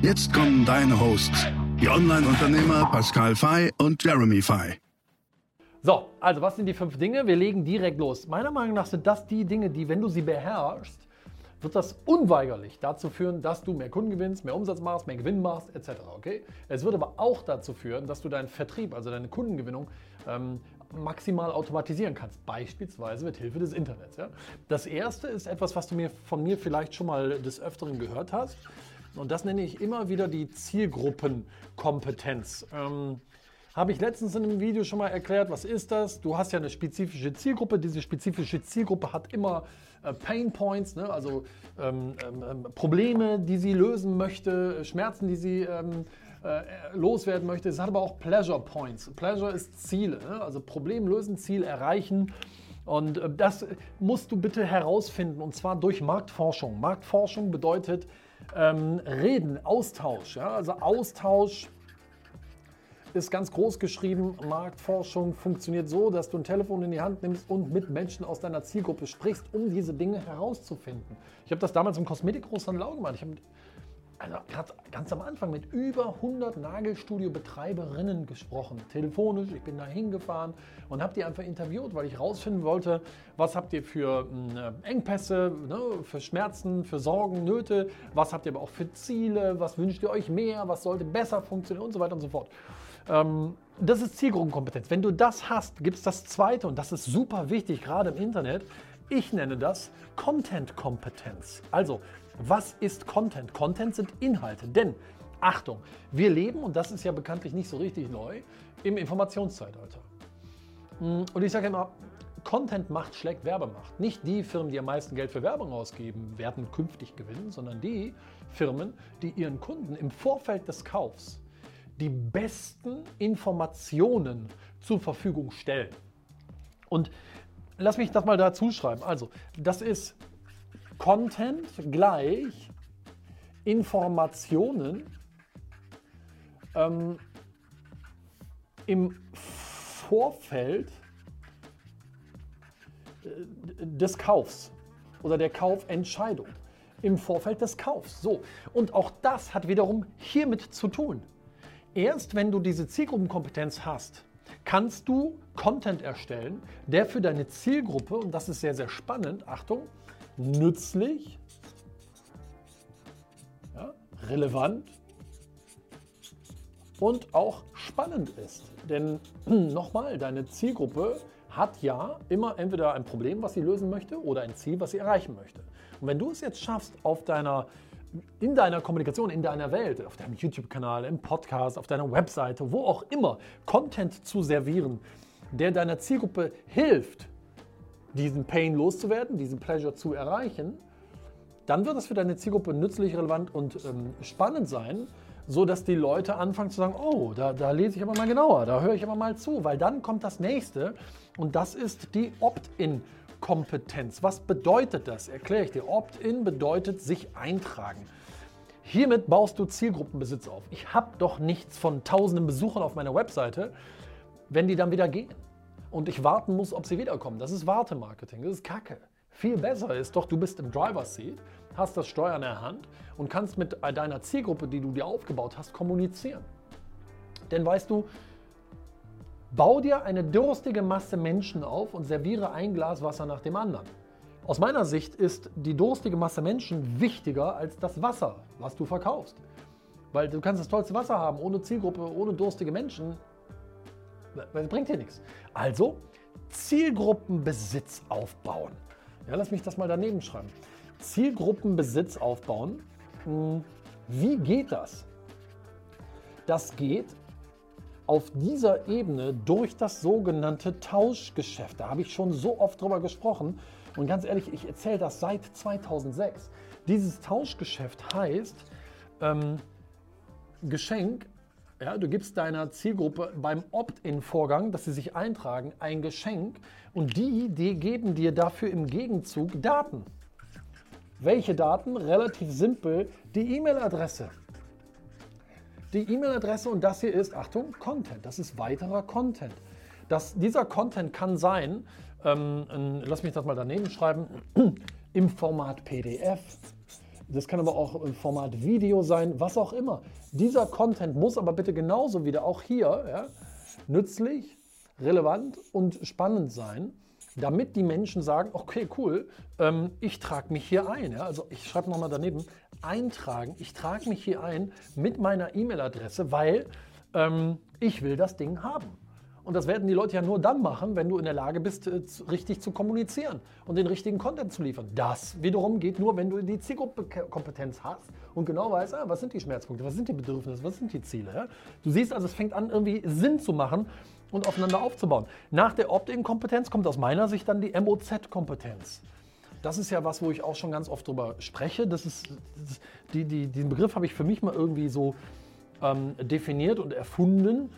Jetzt kommen deine Hosts, die Online-Unternehmer Pascal Fay und Jeremy Fay. So, also was sind die fünf Dinge? Wir legen direkt los. Meiner Meinung nach sind das die Dinge, die, wenn du sie beherrschst, wird das unweigerlich dazu führen, dass du mehr Kunden gewinnst, mehr Umsatz machst, mehr Gewinn machst, etc. Okay? Es wird aber auch dazu führen, dass du deinen Vertrieb, also deine Kundengewinnung, ähm, maximal automatisieren kannst, beispielsweise mit Hilfe des Internets. Ja? Das erste ist etwas, was du mir von mir vielleicht schon mal des Öfteren gehört hast. Und das nenne ich immer wieder die Zielgruppenkompetenz. Ähm, habe ich letztens in einem Video schon mal erklärt, was ist das? Du hast ja eine spezifische Zielgruppe. Diese spezifische Zielgruppe hat immer äh, Pain Points, ne? also ähm, ähm, ähm Probleme, die sie lösen möchte, Schmerzen, die sie ähm, äh, loswerden möchte. Es hat aber auch Pleasure Points. Pleasure ist Ziele, ne? also Problem lösen, Ziel erreichen. Und äh, das musst du bitte herausfinden und zwar durch Marktforschung. Marktforschung bedeutet, ähm, Reden, Austausch. Ja? Also Austausch ist ganz groß geschrieben. Marktforschung funktioniert so, dass du ein Telefon in die Hand nimmst und mit Menschen aus deiner Zielgruppe sprichst, um diese Dinge herauszufinden. Ich habe das damals im Kosmetikgroßhandel auch gemacht. Ich habe also ganz am Anfang mit über 100 Nagelstudio-Betreiberinnen gesprochen, telefonisch. Ich bin da hingefahren und habe die einfach interviewt, weil ich rausfinden wollte, was habt ihr für äh, Engpässe, ne, für Schmerzen, für Sorgen, Nöte, was habt ihr aber auch für Ziele, was wünscht ihr euch mehr, was sollte besser funktionieren und so weiter und so fort. Ähm, das ist Zielgruppenkompetenz. Wenn du das hast, gibt es das Zweite und das ist super wichtig, gerade im Internet. Ich nenne das Content-Kompetenz. Also, was ist Content? Content sind Inhalte. Denn, Achtung, wir leben, und das ist ja bekanntlich nicht so richtig neu, im Informationszeitalter. Mm, und ich sage immer, Content macht schlägt Werbemacht. Nicht die Firmen, die am meisten Geld für Werbung ausgeben, werden künftig gewinnen, sondern die Firmen, die ihren Kunden im Vorfeld des Kaufs die besten Informationen zur Verfügung stellen. Und lass mich das mal dazu schreiben. Also, das ist Content gleich Informationen ähm, im Vorfeld äh, des Kaufs oder der Kaufentscheidung. Im Vorfeld des Kaufs. So. Und auch das hat wiederum hiermit zu tun. Erst wenn du diese Zielgruppenkompetenz hast, kannst du Content erstellen, der für deine Zielgruppe, und das ist sehr, sehr spannend, Achtung, nützlich, ja, relevant und auch spannend ist. Denn nochmal, deine Zielgruppe hat ja immer entweder ein Problem, was sie lösen möchte, oder ein Ziel, was sie erreichen möchte. Und wenn du es jetzt schaffst, auf deiner, in deiner Kommunikation, in deiner Welt, auf deinem YouTube-Kanal, im Podcast, auf deiner Webseite, wo auch immer, Content zu servieren, der deiner Zielgruppe hilft, diesen Pain loszuwerden, diesen Pleasure zu erreichen, dann wird es für deine Zielgruppe nützlich, relevant und ähm, spannend sein, so dass die Leute anfangen zu sagen, oh, da, da lese ich aber mal genauer, da höre ich aber mal zu, weil dann kommt das nächste und das ist die Opt-in-Kompetenz. Was bedeutet das? Erkläre ich dir. Opt-in bedeutet sich eintragen. Hiermit baust du Zielgruppenbesitz auf. Ich habe doch nichts von tausenden Besuchern auf meiner Webseite, wenn die dann wieder gehen und ich warten muss, ob sie wiederkommen. Das ist Wartemarketing, das ist Kacke. Viel besser ist doch, du bist im Driver's Seat, hast das Steuer in der Hand und kannst mit deiner Zielgruppe, die du dir aufgebaut hast, kommunizieren. Denn weißt du, bau dir eine durstige Masse Menschen auf und serviere ein Glas Wasser nach dem anderen. Aus meiner Sicht ist die durstige Masse Menschen wichtiger als das Wasser, was du verkaufst. Weil du kannst das tollste Wasser haben, ohne Zielgruppe, ohne durstige Menschen, das bringt dir nichts. Also Zielgruppenbesitz aufbauen. Ja, lass mich das mal daneben schreiben. Zielgruppenbesitz aufbauen. Hm, wie geht das? Das geht auf dieser Ebene durch das sogenannte Tauschgeschäft. Da habe ich schon so oft drüber gesprochen. Und ganz ehrlich, ich erzähle das seit 2006. Dieses Tauschgeschäft heißt, ähm, Geschenk, ja, du gibst deiner Zielgruppe beim Opt-in-Vorgang, dass sie sich eintragen, ein Geschenk und die, die geben dir dafür im Gegenzug Daten. Welche Daten? Relativ simpel, die E-Mail-Adresse. Die E-Mail-Adresse und das hier ist, Achtung, Content. Das ist weiterer Content. Das, dieser Content kann sein, ähm, lass mich das mal daneben schreiben, im Format PDF. Das kann aber auch im Format Video sein, was auch immer. Dieser Content muss aber bitte genauso wieder auch hier ja, nützlich, relevant und spannend sein, damit die Menschen sagen, okay, cool, ähm, ich trage mich hier ein. Ja? Also ich schreibe nochmal daneben, eintragen, ich trage mich hier ein mit meiner E-Mail-Adresse, weil ähm, ich will das Ding haben. Und das werden die Leute ja nur dann machen, wenn du in der Lage bist, äh, richtig zu kommunizieren und den richtigen Content zu liefern. Das wiederum geht nur, wenn du die Zielgruppenkompetenz hast und genau weißt, ah, was sind die Schmerzpunkte, was sind die Bedürfnisse, was sind die Ziele. Ja? Du siehst also, es fängt an, irgendwie Sinn zu machen und aufeinander aufzubauen. Nach der Opt-in-Kompetenz kommt aus meiner Sicht dann die MOZ-Kompetenz. Das ist ja was, wo ich auch schon ganz oft drüber spreche. Das ist, das, die, die, diesen Begriff habe ich für mich mal irgendwie so ähm, definiert und erfunden.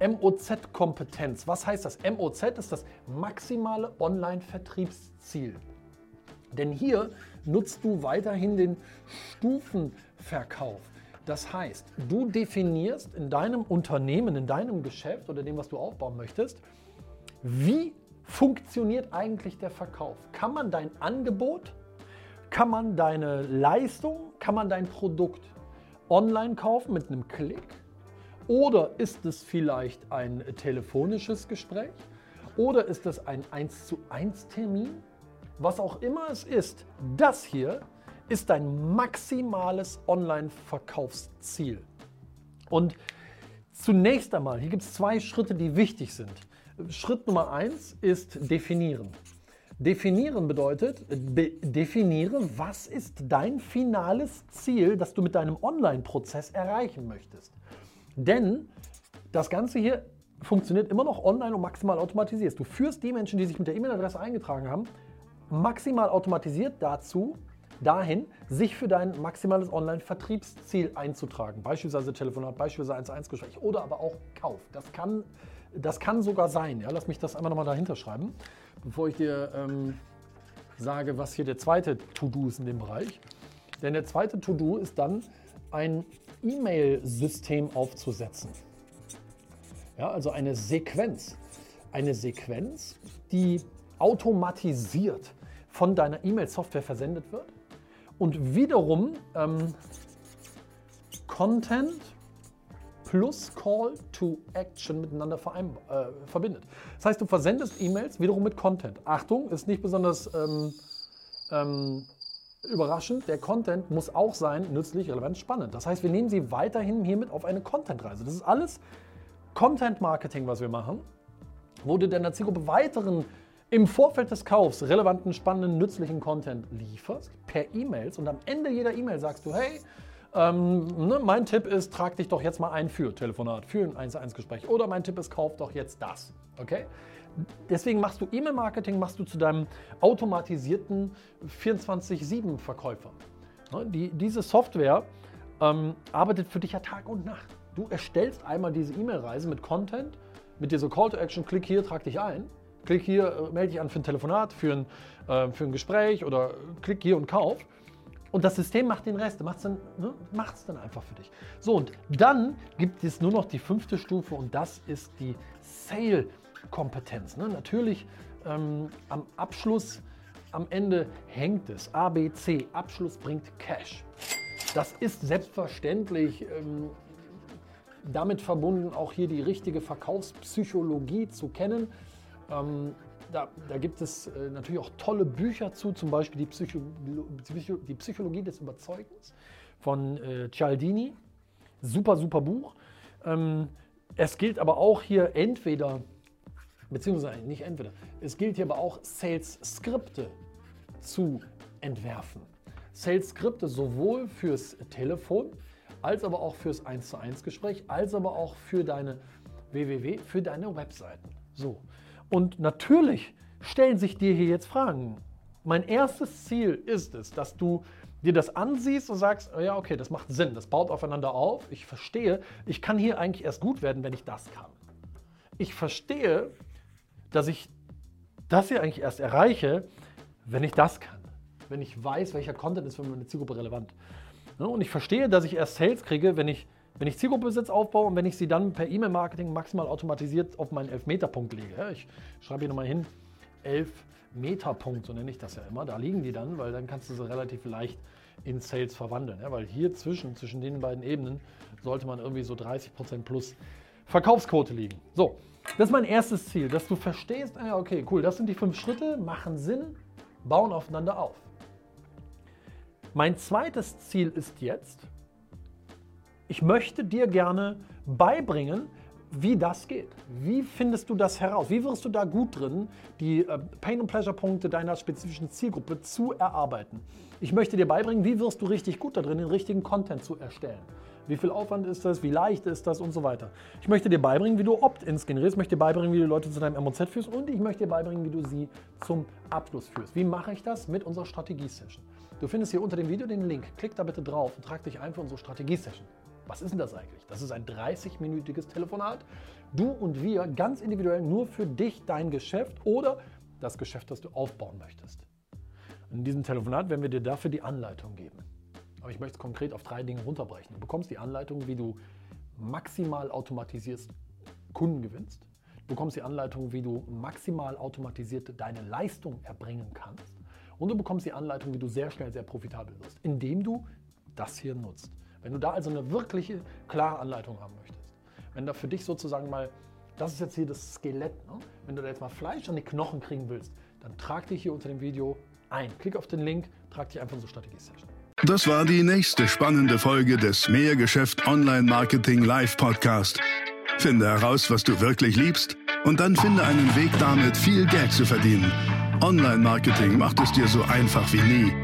MOZ-Kompetenz. Was heißt das? MOZ ist das maximale Online-Vertriebsziel. Denn hier nutzt du weiterhin den Stufenverkauf. Das heißt, du definierst in deinem Unternehmen, in deinem Geschäft oder dem, was du aufbauen möchtest, wie funktioniert eigentlich der Verkauf? Kann man dein Angebot, kann man deine Leistung, kann man dein Produkt online kaufen mit einem Klick? Oder ist es vielleicht ein telefonisches Gespräch? Oder ist es ein 1 zu 1 Termin? Was auch immer es ist, das hier ist dein maximales Online-Verkaufsziel. Und zunächst einmal, hier gibt es zwei Schritte, die wichtig sind. Schritt Nummer eins ist definieren. Definieren bedeutet, definiere, was ist dein finales Ziel, das du mit deinem Online-Prozess erreichen möchtest. Denn das Ganze hier funktioniert immer noch online und maximal automatisiert. Du führst die Menschen, die sich mit der E-Mail-Adresse eingetragen haben, maximal automatisiert dazu, dahin, sich für dein maximales Online-Vertriebsziel einzutragen. Beispielsweise Telefonat, beispielsweise 1-1-Gespräch oder aber auch Kauf. Das kann, das kann sogar sein. Ja? Lass mich das einmal nochmal dahinter schreiben, bevor ich dir ähm, sage, was hier der zweite To-Do ist in dem Bereich. Denn der zweite To-Do ist dann, ein E-Mail-System aufzusetzen. Ja, also eine Sequenz. Eine Sequenz, die automatisiert von deiner E-Mail-Software versendet wird und wiederum ähm, Content plus Call to Action miteinander äh, verbindet. Das heißt, du versendest E-Mails wiederum mit Content. Achtung, ist nicht besonders ähm, ähm, überraschend, der Content muss auch sein, nützlich, relevant, spannend. Das heißt, wir nehmen Sie weiterhin hiermit auf eine Content-Reise. Das ist alles Content-Marketing, was wir machen, wo du deiner Zielgruppe weiteren im Vorfeld des Kaufs relevanten, spannenden, nützlichen Content lieferst per E-Mails und am Ende jeder E-Mail sagst du, hey, ähm, ne, mein Tipp ist, trag dich doch jetzt mal ein für Telefonat, für ein 1 1 Gespräch oder mein Tipp ist, kauf doch jetzt das. Okay? Deswegen machst du E-Mail-Marketing, machst du zu deinem automatisierten 24-7-Verkäufer. Ne, die, diese Software ähm, arbeitet für dich ja Tag und Nacht. Du erstellst einmal diese E-Mail-Reise mit Content, mit dieser Call to Action, klick hier, trag dich ein. Klick hier, äh, melde dich an für ein Telefonat, für ein, äh, für ein Gespräch oder klick hier und kauf. Und das System macht den Rest, macht es dann, ne, dann einfach für dich. So, und dann gibt es nur noch die fünfte Stufe und das ist die Sale Kompetenz. Ne? Natürlich ähm, am Abschluss, am Ende hängt es. A, B, C, Abschluss bringt Cash. Das ist selbstverständlich ähm, damit verbunden, auch hier die richtige Verkaufspsychologie zu kennen. Ähm, da, da, gibt es äh, natürlich auch tolle Bücher zu, zum Beispiel die, Psycho die Psychologie des Überzeugens von äh, Cialdini. Super, super Buch. Ähm, es gilt aber auch hier entweder beziehungsweise nicht entweder. Es gilt hier aber auch Sales-Skripte zu entwerfen. Sales-Skripte sowohl fürs Telefon, als aber auch fürs 1 zu 1 Gespräch, als aber auch für deine www, für deine Webseiten. So. Und natürlich stellen sich dir hier jetzt Fragen. Mein erstes Ziel ist es, dass du dir das ansiehst und sagst, oh ja, okay, das macht Sinn, das baut aufeinander auf, ich verstehe, ich kann hier eigentlich erst gut werden, wenn ich das kann. Ich verstehe, dass ich das hier eigentlich erst erreiche, wenn ich das kann. Wenn ich weiß, welcher Content ist für meine Zielgruppe relevant. Und ich verstehe, dass ich erst Sales kriege, wenn ich, wenn ich Zielgruppebesitz aufbaue und wenn ich sie dann per E-Mail-Marketing maximal automatisiert auf meinen Elfmeterpunkt lege. Ich schreibe hier nochmal hin, 11 Meterpunkt, so nenne ich das ja immer. Da liegen die dann, weil dann kannst du sie relativ leicht in Sales verwandeln. Weil hier zwischen, zwischen den beiden Ebenen sollte man irgendwie so 30% plus Verkaufsquote liegen. So, das ist mein erstes Ziel, dass du verstehst, ah, okay, cool, das sind die fünf Schritte, machen Sinn, bauen aufeinander auf. Mein zweites Ziel ist jetzt, ich möchte dir gerne beibringen, wie das geht. Wie findest du das heraus? Wie wirst du da gut drin, die äh, Pain- und Pleasure-Punkte deiner spezifischen Zielgruppe zu erarbeiten? Ich möchte dir beibringen, wie wirst du richtig gut da drin, den richtigen Content zu erstellen. Wie viel Aufwand ist das? Wie leicht ist das? Und so weiter. Ich möchte dir beibringen, wie du Opt-ins generierst. Ich möchte dir beibringen, wie du Leute zu deinem MOZ führst. Und ich möchte dir beibringen, wie du sie zum Abschluss führst. Wie mache ich das? Mit unserer Strategie-Session. Du findest hier unter dem Video den Link. Klick da bitte drauf und trag dich ein für unsere Strategie-Session. Was ist denn das eigentlich? Das ist ein 30-minütiges Telefonat. Du und wir ganz individuell nur für dich, dein Geschäft oder das Geschäft, das du aufbauen möchtest. In diesem Telefonat werden wir dir dafür die Anleitung geben. Aber ich möchte es konkret auf drei Dinge runterbrechen. Du bekommst die Anleitung, wie du maximal automatisierst Kunden gewinnst. Du bekommst die Anleitung, wie du maximal automatisiert deine Leistung erbringen kannst. Und du bekommst die Anleitung, wie du sehr schnell sehr profitabel wirst, indem du das hier nutzt. Wenn du da also eine wirkliche, klare Anleitung haben möchtest, wenn da für dich sozusagen mal, das ist jetzt hier das Skelett, ne? wenn du da jetzt mal Fleisch an die Knochen kriegen willst, dann trag dich hier unter dem Video ein. Klick auf den Link, trag dich einfach in so Strategie-Session. Das war die nächste spannende Folge des Mehrgeschäft Online Marketing Live Podcast. Finde heraus, was du wirklich liebst und dann finde einen Weg damit, viel Geld zu verdienen. Online Marketing macht es dir so einfach wie nie.